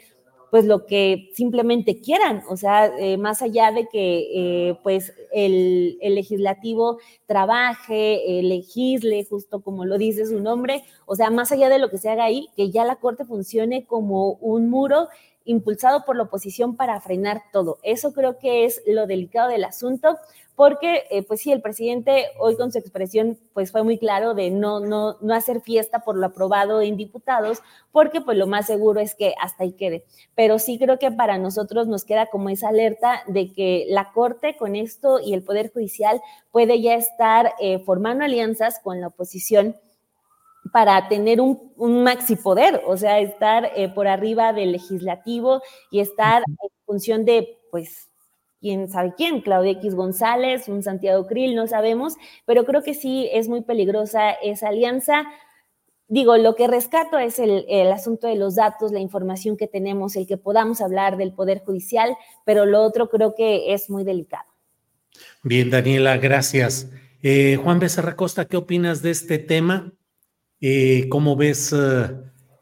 pues lo que simplemente quieran, o sea, eh, más allá de que eh, pues el, legislativo trabaje, legisle, justo como lo dice su nombre, o sea, más allá de lo que se haga ahí, que ya la Corte funcione como un muro impulsado por la oposición para frenar todo. Eso creo que es lo delicado del asunto porque eh, pues sí, el presidente hoy con su expresión pues fue muy claro de no, no, no hacer fiesta por lo aprobado en diputados, porque pues lo más seguro es que hasta ahí quede. Pero sí creo que para nosotros nos queda como esa alerta de que la Corte con esto y el Poder Judicial puede ya estar eh, formando alianzas con la oposición para tener un, un maxi poder, o sea, estar eh, por arriba del legislativo y estar en función de, pues, quién sabe quién, Claudia X González, un Santiago Krill, no sabemos, pero creo que sí es muy peligrosa esa alianza. Digo, lo que rescato es el, el, asunto de los datos, la información que tenemos, el que podamos hablar del Poder Judicial, pero lo otro creo que es muy delicado. Bien, Daniela, gracias. Eh, Juan Becerra Costa, ¿qué opinas de este tema? Eh, ¿Cómo ves eh,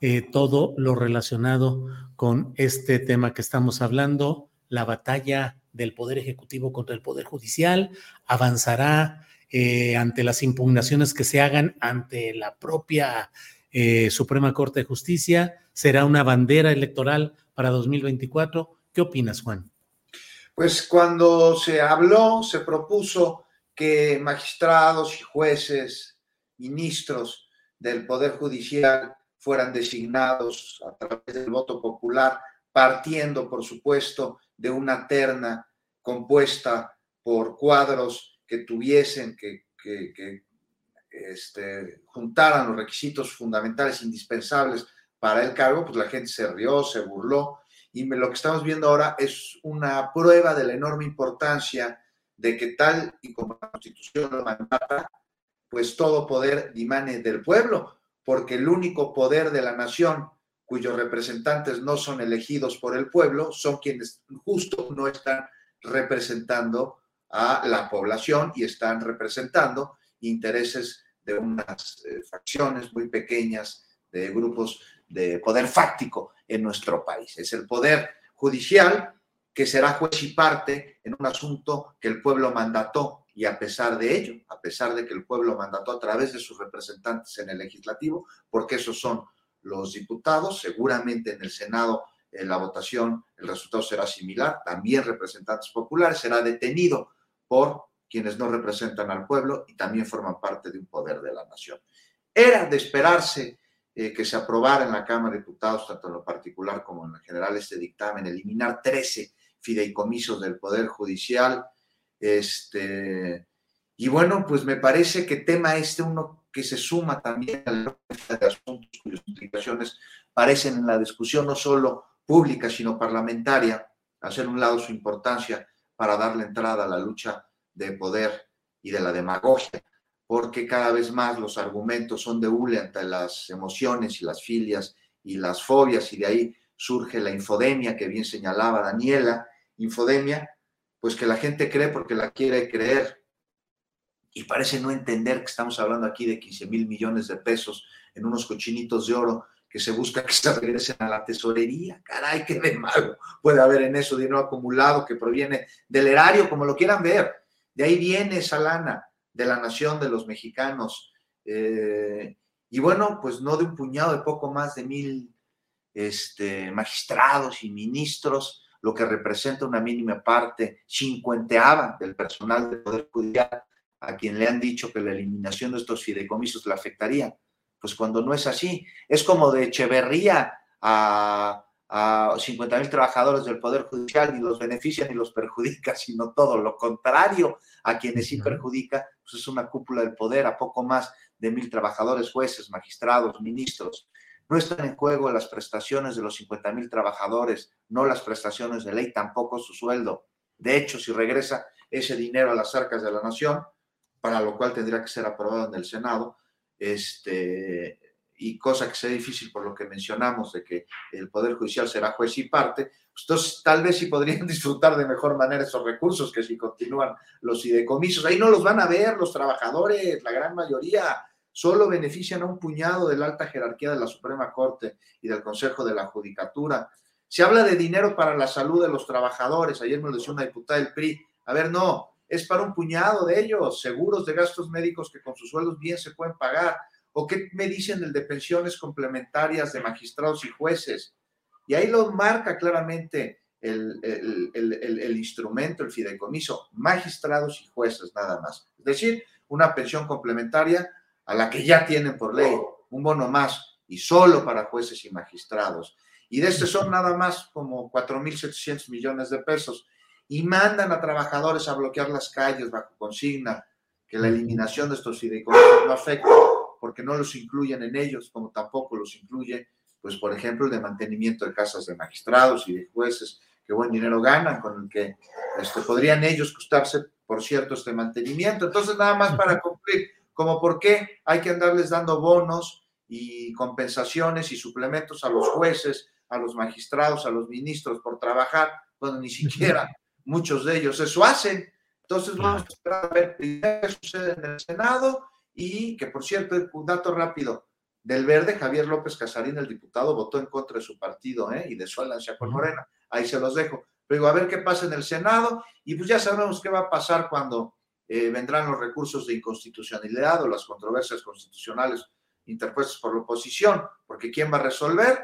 eh, todo lo relacionado con este tema que estamos hablando? La batalla del Poder Ejecutivo contra el Poder Judicial avanzará ante las impugnaciones que se hagan ante la propia Suprema Corte de Justicia. Será una bandera electoral para 2024. ¿Qué opinas, Juan? Pues cuando se habló, se propuso que magistrados y jueces, ministros del Poder Judicial fueran designados a través del voto popular, partiendo, por supuesto, de una terna compuesta por cuadros que tuviesen, que, que, este, juntaran los requisitos fundamentales, indispensables para el cargo, pues la gente se rió, se burló. Y lo que estamos viendo ahora es una prueba de la enorme importancia de que tal y como la Constitución lo mandata, pues todo poder dimane del pueblo, porque el único poder de la nación cuyos representantes no son elegidos por el pueblo son quienes justo no están representando a la población y están representando intereses de unas eh, facciones muy pequeñas de grupos de poder fáctico en nuestro país. Es el poder judicial que será juez y parte en un asunto que el pueblo mandató y a pesar de ello, a pesar de que el pueblo mandató a través de sus representantes en el legislativo, porque esos son los diputados, seguramente en el Senado en la votación el resultado será similar, también representantes populares, será detenido por quienes no representan al pueblo y también forman parte de un poder de la nación. Era de esperarse eh, que se aprobara en la Cámara de Diputados, tanto en lo particular como en lo general, este dictamen, eliminar 13 fideicomisos del Poder Judicial. Este, y bueno, pues me parece que tema este uno que se suma también a la de asuntos cuyas implicaciones parecen en la discusión no solo pública, sino parlamentaria, hacer un lado su importancia para darle entrada a la lucha de poder y de la demagogia, porque cada vez más los argumentos son de hule ante las emociones y las filias y las fobias, y de ahí surge la infodemia que bien señalaba Daniela, infodemia, pues que la gente cree porque la quiere creer, y parece no entender que estamos hablando aquí de 15 mil millones de pesos en unos cochinitos de oro que se busca que se regresen a la tesorería. Caray, qué de malo puede haber en eso dinero acumulado que proviene del erario, como lo quieran ver. De ahí viene esa lana de la nación de los mexicanos. Eh, y bueno, pues no de un puñado de poco más de mil este, magistrados y ministros, lo que representa una mínima parte, cincuenteava del personal del Poder Judicial, a quien le han dicho que la eliminación de estos fideicomisos le afectaría pues cuando no es así. Es como de Echeverría a, a 50 mil trabajadores del Poder Judicial, ni los beneficia ni los perjudica, sino todo lo contrario a quienes sí perjudica, pues es una cúpula del poder a poco más de mil trabajadores, jueces, magistrados, ministros. No están en juego las prestaciones de los 50 mil trabajadores, no las prestaciones de ley, tampoco su sueldo. De hecho, si regresa ese dinero a las arcas de la nación, para lo cual tendría que ser aprobado en el Senado, este, y cosa que sea difícil por lo que mencionamos de que el Poder Judicial será juez y parte, pues entonces tal vez sí podrían disfrutar de mejor manera esos recursos que si continúan los idecomisos. Ahí no los van a ver los trabajadores, la gran mayoría, solo benefician a un puñado de la alta jerarquía de la Suprema Corte y del Consejo de la Judicatura. Se habla de dinero para la salud de los trabajadores, ayer me lo decía una diputada del PRI, a ver, no, es para un puñado de ellos, seguros de gastos médicos que con sus sueldos bien se pueden pagar. ¿O qué me dicen el de pensiones complementarias de magistrados y jueces? Y ahí lo marca claramente el, el, instrumento, el fideicomiso, magistrados y jueces nada más. Es decir, una pensión complementaria a la que ya tienen por ley, un bono más y solo para jueces y magistrados. Y de este son nada más como 4.700 millones de pesos. Y mandan a trabajadores a bloquear las calles bajo consigna que la eliminación de estos fideicomisos no afecta porque no los incluyen en ellos, como tampoco los incluye, pues por ejemplo, el de mantenimiento de casas de magistrados y de jueces, que buen dinero ganan, con el que este, podrían ellos costarse, por cierto, este mantenimiento. Entonces, nada más para cumplir, como por qué hay que andarles dando bonos y compensaciones y suplementos a los jueces, a los magistrados, a los ministros por trabajar, cuando ni siquiera muchos de ellos eso hacen. Entonces vamos a esperar a ver qué sucede en el Senado y que, por cierto, un dato rápido, del Verde, Javier López Casarín, el diputado, votó en contra de su partido ¿eh? y de su alianza con Morena. Ahí se los dejo. Pero digo, a ver qué pasa en el Senado y pues ya sabemos qué va a pasar cuando eh, vendrán los recursos de inconstitucionalidad o las controversias constitucionales interpuestas por la oposición, porque ¿quién va a resolver?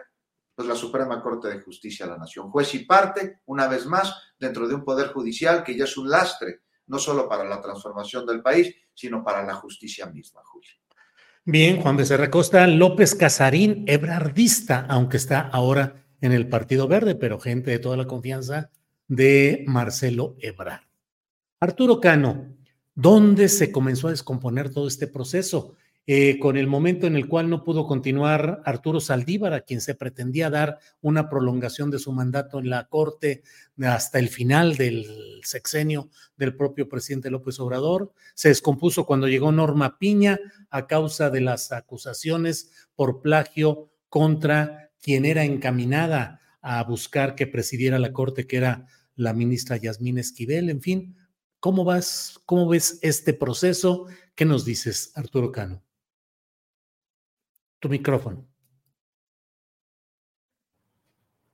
Pues la Suprema Corte de Justicia de la Nación. Juez y parte, una vez más, dentro de un poder judicial que ya es un lastre, no solo para la transformación del país, sino para la justicia misma, Julio. Bien, Juan Becerra Costa, López Casarín, ebrardista, aunque está ahora en el Partido Verde, pero gente de toda la confianza de Marcelo Ebrard. Arturo Cano, ¿dónde se comenzó a descomponer todo este proceso? Eh, con el momento en el cual no pudo continuar Arturo Saldívar, a quien se pretendía dar una prolongación de su mandato en la Corte hasta el final del sexenio del propio presidente López Obrador. Se descompuso cuando llegó Norma Piña a causa de las acusaciones por plagio contra quien era encaminada a buscar que presidiera la Corte, que era la ministra Yasmín Esquivel. En fin, ¿cómo vas? ¿Cómo ves este proceso? ¿Qué nos dices, Arturo Cano? Tu micrófono.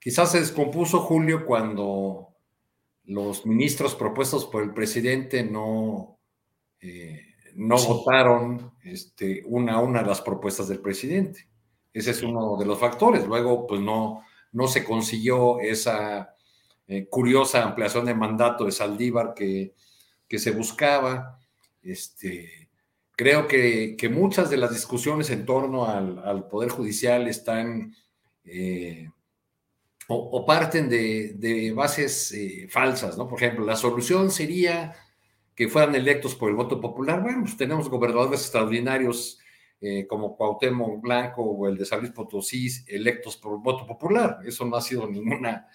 Quizás se descompuso Julio cuando los ministros propuestos por el presidente no, eh, no votaron este, una a una las propuestas del presidente. Ese es uno de los factores. Luego, pues no, no se consiguió esa eh, curiosa ampliación de mandato de Saldívar que, que se buscaba. Este, Creo que, muchas de las discusiones en torno al, Poder Judicial están eh, o, parten de, bases eh, falsas, ¿no? Por ejemplo, la solución sería que fueran electos por el voto popular. Bueno, pues tenemos gobernadores extraordinarios eh, como Cuauhtémoc Blanco o el de San Potosí electos por voto popular. Eso no ha sido ninguna,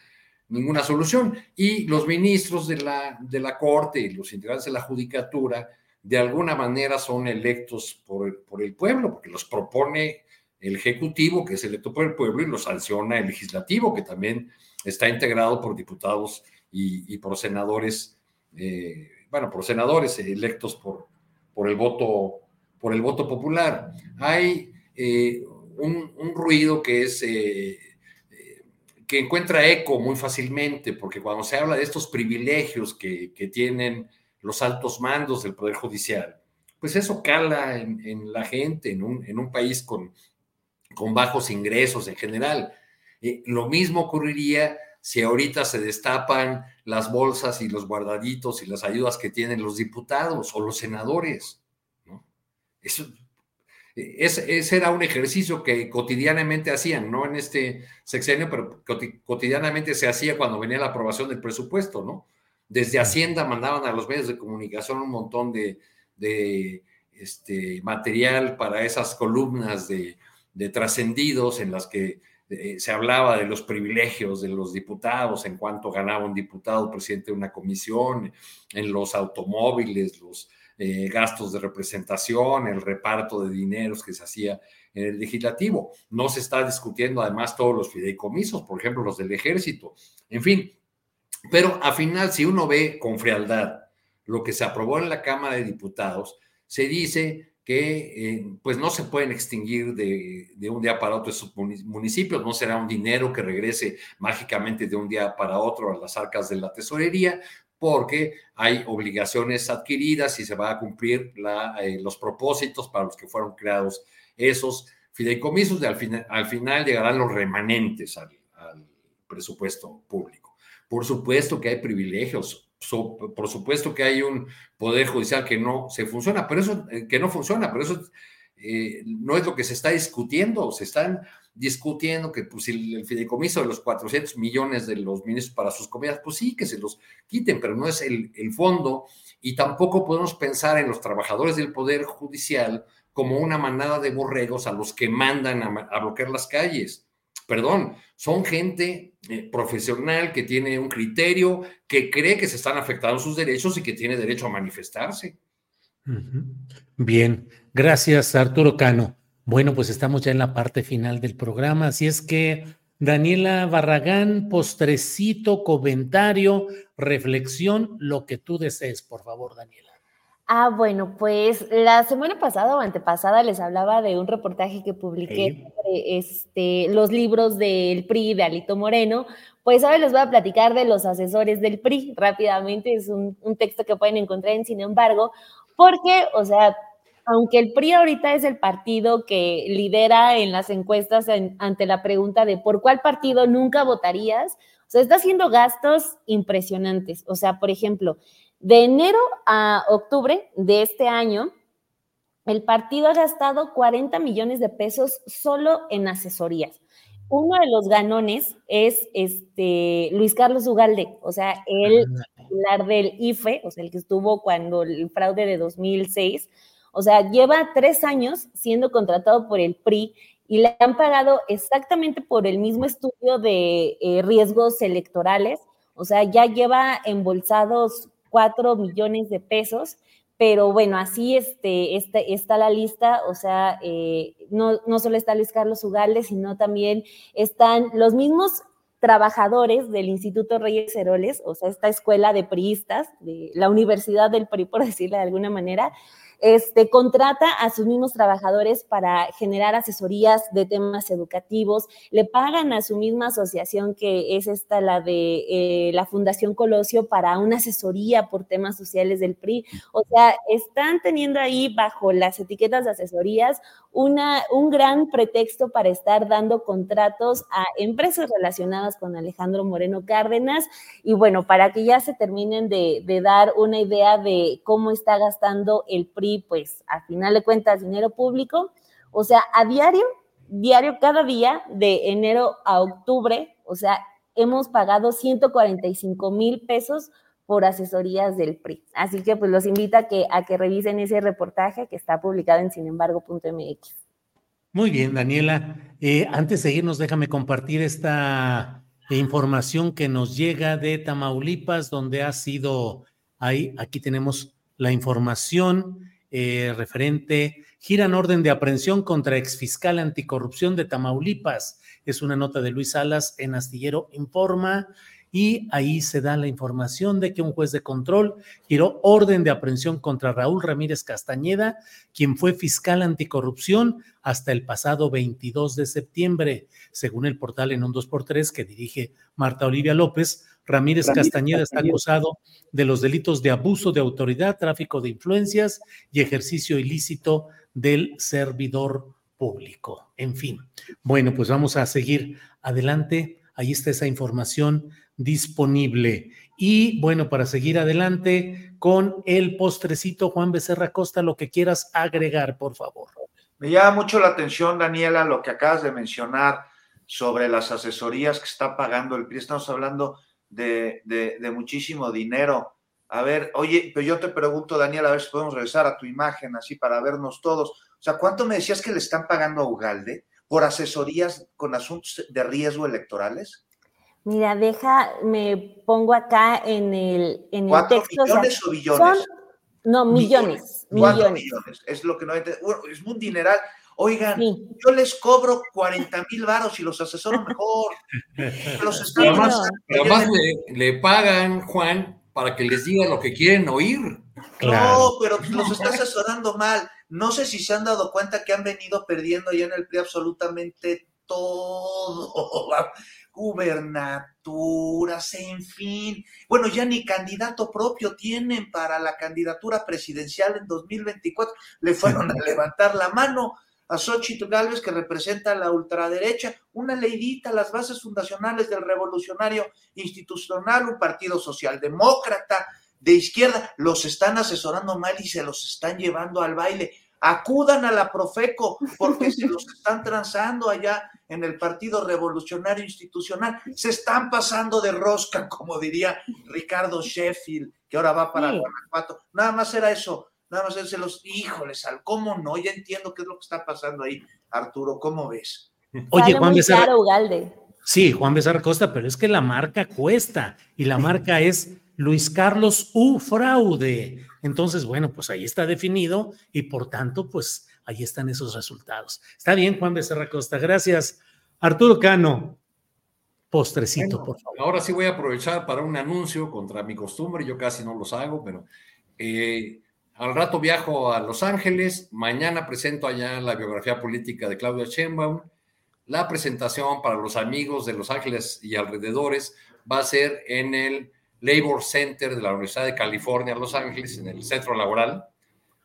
ninguna solución. Y los ministros de la, de la Corte y los integrantes de la Judicatura de alguna manera son electos por el, por el pueblo, porque los propone el Ejecutivo, que es electo por el pueblo, y los sanciona el Legislativo, que también está integrado por diputados y, por senadores, eh, bueno, por senadores electos por, por, el, voto, por el voto popular. Hay eh, un, ruido que es... Eh, que encuentra eco muy fácilmente, porque cuando se habla de estos privilegios que, que tienen los altos mandos del Poder Judicial, pues eso cala en, la gente, en un, en un país con, con, bajos ingresos en general. Eh, lo mismo ocurriría si ahorita se destapan las bolsas y los guardaditos y las ayudas que tienen los diputados o los senadores. ¿no? Eso, ese era un ejercicio que cotidianamente hacían, no en este sexenio, pero cotidianamente se hacía cuando venía la aprobación del presupuesto, ¿no? Desde Hacienda mandaban a los medios de comunicación un montón de, este, material para esas columnas de, trascendidos en las que eh, se hablaba de los privilegios de los diputados, en cuanto ganaba un diputado presidente de una comisión, en los automóviles, los eh, gastos de representación, el reparto de dineros que se hacía en el legislativo. No se está discutiendo además todos los fideicomisos, por ejemplo, los del ejército. En fin, pero al final, si uno ve con frialdad lo que se aprobó en la Cámara de Diputados, se dice que eh, pues no se pueden extinguir de, un día para otro esos municipios, no será un dinero que regrese mágicamente de un día para otro a las arcas de la tesorería, porque hay obligaciones adquiridas y se va a cumplir eh, los propósitos para los que fueron creados esos fideicomisos, de al, final, al final llegarán los remanentes al, presupuesto público. Por supuesto que hay privilegios, por supuesto que hay un poder judicial que no se funciona, pero eso eh, que no funciona, pero eso eh, no es lo que se está discutiendo, se están discutiendo que pues, el, fideicomiso de los 400 millones de los ministros para sus comidas, pues sí, que se los quiten, pero no es el, el fondo y tampoco podemos pensar en los trabajadores del Poder Judicial como una manada de borregos a los que mandan a, bloquear las calles. Perdón, son gente eh, profesional que tiene un criterio, que cree que se están afectando sus derechos y que tiene derecho a manifestarse. Bien, gracias Arturo Cano. Bueno, pues estamos ya en la parte final del programa, así es que Daniela Barragán, postrecito, comentario, reflexión, lo que tú desees, por favor, Daniela. Ah, bueno, pues la semana pasada o antepasada les hablaba de un reportaje que publiqué sobre este, los libros del PRI de Alito Moreno. Pues ahora les voy a platicar de los asesores del PRI rápidamente. Es un, un texto que pueden encontrar en Sin embargo, porque, o sea, aunque el PRI ahorita es el partido que lidera en las encuestas ante la pregunta de por cuál partido nunca votarías, o sea, está haciendo gastos impresionantes. O sea, por ejemplo, de enero a octubre de este año, el partido ha gastado 40 millones de pesos solo en asesorías. Uno de los ganones es este Luis Carlos Ugalde, o sea, el del IFE, o sea, el que estuvo cuando el fraude de 2006, o sea, lleva tres años siendo contratado por el PRI y le han pagado exactamente por el mismo estudio de eh, riesgos electorales. O sea, ya lleva embolsados cuatro millones de pesos, pero bueno, así este, este está la lista, o sea, eh, no, no solo está Luis Carlos Ugalde, sino también están los mismos trabajadores del Instituto Reyes Heroles, o sea, esta escuela de priistas, la Universidad del PRI, por decirlo de alguna manera, este, contrata a sus mismos trabajadores para generar asesorías de temas educativos, le pagan a su misma asociación, que es esta, la de eh, la Fundación Colosio, para una asesoría por temas sociales del PRI. O sea, están teniendo ahí bajo las etiquetas de asesorías una, un gran pretexto para estar dando contratos a empresas relacionadas con Alejandro Moreno Cárdenas y bueno, para que ya se terminen de, de dar una idea de cómo está gastando el PRI pues a final de cuentas dinero público. O sea, a diario, diario, cada día, de enero a octubre, o sea, hemos pagado 145 mil pesos por asesorías del PRI. Así que pues los invito a que, a que revisen ese reportaje que está publicado en sinembargo.mx. Muy bien, Daniela. Eh, antes de irnos, déjame compartir esta información que nos llega de Tamaulipas, donde ha sido ahí, aquí tenemos la información eh, referente, giran orden de aprehensión contra exfiscal anticorrupción de Tamaulipas. Es una nota de Luis Salas en Astillero Informa y ahí se da la información de que un juez de control giró orden de aprehensión contra Raúl Ramírez Castañeda, quien fue fiscal anticorrupción hasta el pasado 22 de septiembre, según el portal en un 2x3 que dirige Marta Olivia López. Ramírez, Castañeda está acusado de los delitos de abuso de autoridad, tráfico de influencias y ejercicio ilícito del servidor público. En fin, bueno, pues vamos a seguir adelante. Ahí está esa información disponible. Y bueno, para seguir adelante con el postrecito, Juan Becerra Costa, lo que quieras agregar, por favor. Me llama mucho la atención, Daniela, lo que acabas de mencionar sobre las asesorías que está pagando el PRI. Estamos hablando de, muchísimo dinero. A ver, oye, pero yo te pregunto, Daniel, a ver si podemos regresar a tu imagen así para vernos todos. O sea, ¿cuánto me decías que le están pagando a Ugalde por asesorías con asuntos de riesgo electorales? Mira, deja, me pongo acá en el, en el texto. millones o, billones? no, millones. Millones. millones. Es lo que no bueno, es un dineral. Oigan, yo les cobro 40 mil varos y los asesoro mejor. Los además, le, pagan, Juan, para que les diga lo que quieren oír. No, pero los está asesorando mal. No sé si se han dado cuenta que han venido perdiendo ya en el PRI absolutamente todo. Gubernaturas, en fin. Bueno, ya ni candidato propio tienen para la candidatura presidencial en 2024. Le fueron a levantar la mano a Xochitl Galvez, que representa a la ultraderecha, una leidita, las bases fundacionales del revolucionario institucional, un partido socialdemócrata de izquierda, los están asesorando mal y se los están llevando al baile. Acudan a la Profeco porque se los están transando allá en el Partido Revolucionario Institucional. Se están pasando de rosca, como diría Ricardo Sheffield, que ahora va para Guanajuato. Nada más era eso Nada más se los, híjoles, ¿cómo no? Ya entiendo qué es lo que está pasando ahí, Arturo, ¿cómo ves? Oye, Juan Becerra. Sí, Juan Becerra Costa, pero es que la marca cuesta y la marca es Luis Carlos U. Fraude. Entonces, bueno, pues ahí está definido y por tanto, pues ahí están esos resultados. Está bien, Juan Becerra Costa. Gracias. Arturo Cano, postrecito, por favor. Ahora sí voy a aprovechar para un anuncio contra mi costumbre. Yo casi no los hago, pero eh, al rato viajo a Los Ángeles. Mañana presento allá la biografía política de Claudia Sheinbaum. La presentación para los amigos de Los Ángeles y alrededores va a ser en el Labor Center de la Universidad de California, Los Ángeles, en el centro laboral,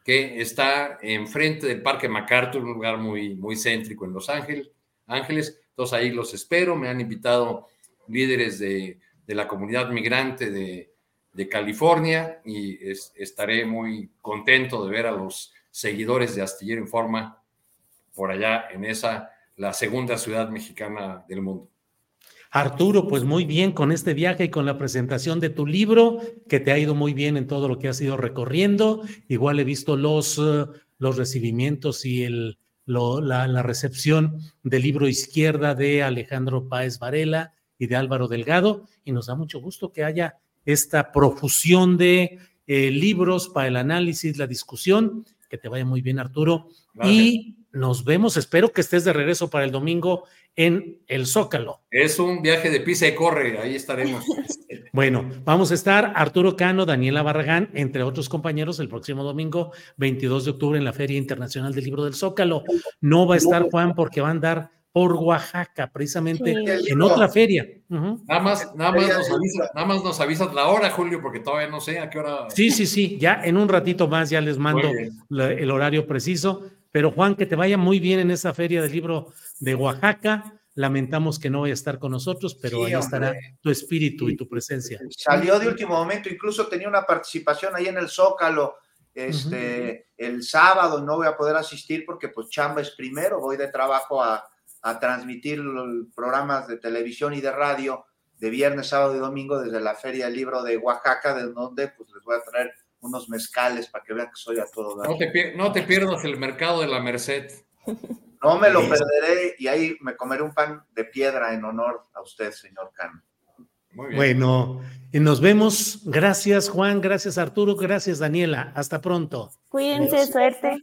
que está enfrente del Parque MacArthur, un lugar muy, muy céntrico en Los Ángeles. Ángeles. Entonces ahí los espero. Me han invitado líderes de, de la comunidad migrante de, de California y estaré muy contento de ver a los seguidores de Astillero Informa por allá en esa, la segunda ciudad mexicana del mundo. Arturo, pues muy bien con este viaje y con la presentación de tu libro, que te ha ido muy bien en todo lo que has ido recorriendo. Igual he visto los, eh, los recibimientos y el, la, la, recepción del libro Izquierda de Alejandro Páez Varela y de Álvaro Delgado, y nos da mucho gusto que haya esta profusión de eh, libros para el análisis, la discusión. Que te vaya muy bien, Arturo. Y nos vemos, espero que estés de regreso para el domingo en el Zócalo. Es un viaje de pisa y corre, ahí estaremos. bueno, vamos a estar Arturo Cano, Daniela Barragán, entre otros compañeros, el próximo domingo 22 de octubre en la Feria Internacional del Libro del Zócalo. No va a estar Juan porque va a andar por Oaxaca, precisamente en otra feria. nada, más, nada, más nos avisa, nada más nos avisas la hora, Julio, porque todavía no sé a qué hora. Sí, sí, sí, ya en un ratito más ya les mando el horario preciso. Pero Juan, que te vaya muy bien en esa feria del libro de Oaxaca. Lamentamos que no vaya a estar con nosotros, pero ahí estará tu espíritu y tu presencia. Salió de último momento, incluso tenía una participación ahí en el Zócalo. Este, el sábado no voy a poder asistir porque pues chamba es primero, voy de trabajo a, a transmitir los programas de televisión y de radio de viernes, sábado y domingo desde la Feria del Libro de Oaxaca, de donde pues les voy a traer unos mezcales para que vean que soy a todo No te, no te pierdas el mercado de la Merced. No me lo perderé y ahí me comeré un pan de piedra en honor a usted, señor Cano. Muy bien. Bueno, y nos vemos. Gracias, Juan. Gracias, Arturo. Gracias, Daniela. Hasta pronto. Cuídense, suerte.